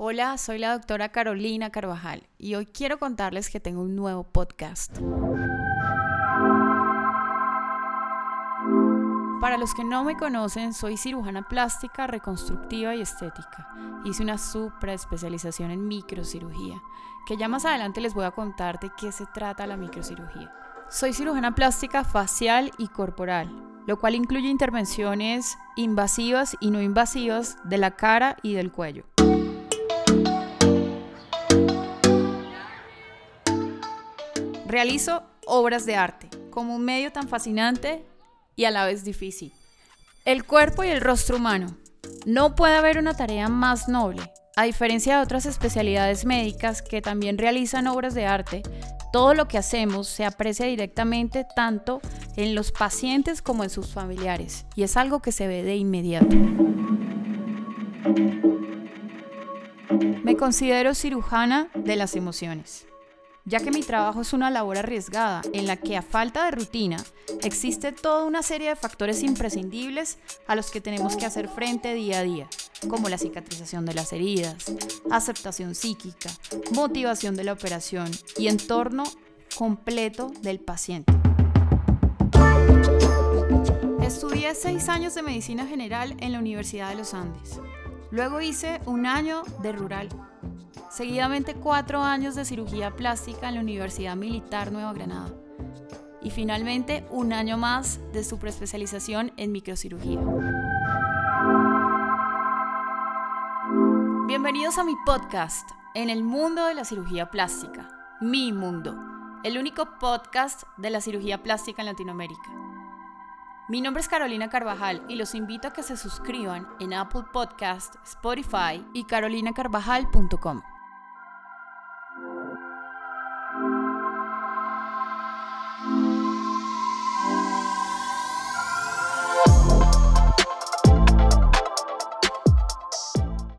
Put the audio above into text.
Hola, soy la doctora Carolina Carvajal y hoy quiero contarles que tengo un nuevo podcast. Para los que no me conocen, soy cirujana plástica, reconstructiva y estética. Hice una supra especialización en microcirugía, que ya más adelante les voy a contar de qué se trata la microcirugía. Soy cirujana plástica facial y corporal, lo cual incluye intervenciones invasivas y no invasivas de la cara y del cuello. Realizo obras de arte como un medio tan fascinante y a la vez difícil. El cuerpo y el rostro humano. No puede haber una tarea más noble. A diferencia de otras especialidades médicas que también realizan obras de arte, todo lo que hacemos se aprecia directamente tanto en los pacientes como en sus familiares y es algo que se ve de inmediato. Me considero cirujana de las emociones ya que mi trabajo es una labor arriesgada en la que a falta de rutina existe toda una serie de factores imprescindibles a los que tenemos que hacer frente día a día, como la cicatrización de las heridas, aceptación psíquica, motivación de la operación y entorno completo del paciente. Estudié seis años de medicina general en la Universidad de los Andes. Luego hice un año de rural Seguidamente cuatro años de cirugía plástica en la Universidad Militar Nueva Granada. Y finalmente un año más de superespecialización en microcirugía. Bienvenidos a mi podcast en el mundo de la cirugía plástica, mi mundo, el único podcast de la cirugía plástica en Latinoamérica. Mi nombre es Carolina Carvajal y los invito a que se suscriban en Apple Podcast, Spotify y carolinacarvajal.com.